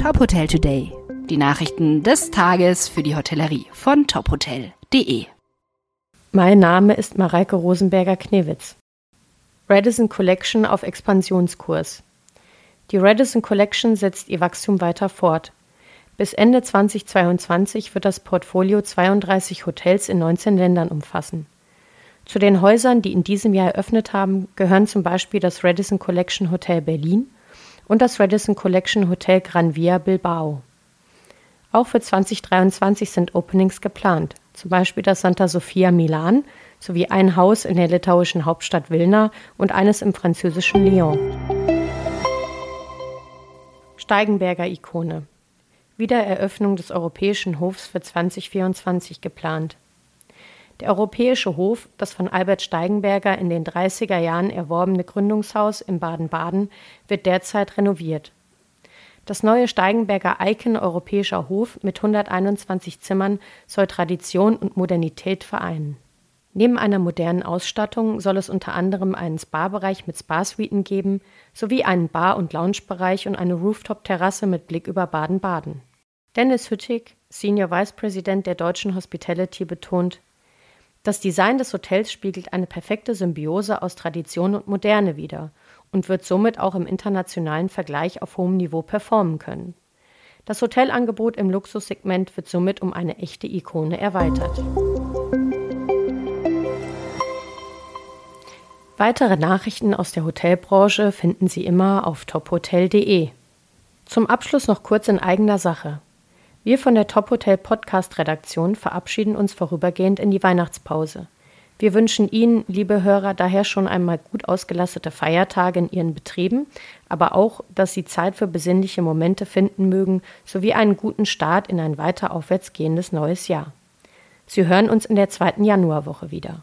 Top Hotel Today. Die Nachrichten des Tages für die Hotellerie von tophotel.de. Mein Name ist Mareike Rosenberger-Knewitz. Radisson Collection auf Expansionskurs. Die Radisson Collection setzt ihr Wachstum weiter fort. Bis Ende 2022 wird das Portfolio 32 Hotels in 19 Ländern umfassen. Zu den Häusern, die in diesem Jahr eröffnet haben, gehören zum Beispiel das Radisson Collection Hotel Berlin und das Radisson Collection Hotel Gran Via Bilbao. Auch für 2023 sind Openings geplant, zum Beispiel das Santa Sofia Milan sowie ein Haus in der litauischen Hauptstadt Vilna und eines im französischen Lyon. Steigenberger Ikone. Wiedereröffnung des Europäischen Hofs für 2024 geplant. Der Europäische Hof, das von Albert Steigenberger in den 30er Jahren erworbene Gründungshaus in Baden-Baden, wird derzeit renoviert. Das neue Steigenberger Icon Europäischer Hof mit 121 Zimmern soll Tradition und Modernität vereinen. Neben einer modernen Ausstattung soll es unter anderem einen Spa-Bereich mit Spa-Suiten geben, sowie einen Bar- und Lounge-Bereich und eine Rooftop-Terrasse mit Blick über Baden-Baden. Dennis Hüttig, Senior Vice President der Deutschen Hospitality, betont, das Design des Hotels spiegelt eine perfekte Symbiose aus Tradition und Moderne wider und wird somit auch im internationalen Vergleich auf hohem Niveau performen können. Das Hotelangebot im Luxussegment wird somit um eine echte Ikone erweitert. Weitere Nachrichten aus der Hotelbranche finden Sie immer auf tophotel.de. Zum Abschluss noch kurz in eigener Sache. Wir von der Top Hotel Podcast Redaktion verabschieden uns vorübergehend in die Weihnachtspause. Wir wünschen Ihnen, liebe Hörer, daher schon einmal gut ausgelastete Feiertage in Ihren Betrieben, aber auch, dass Sie Zeit für besinnliche Momente finden mögen, sowie einen guten Start in ein weiter aufwärts gehendes neues Jahr. Sie hören uns in der zweiten Januarwoche wieder.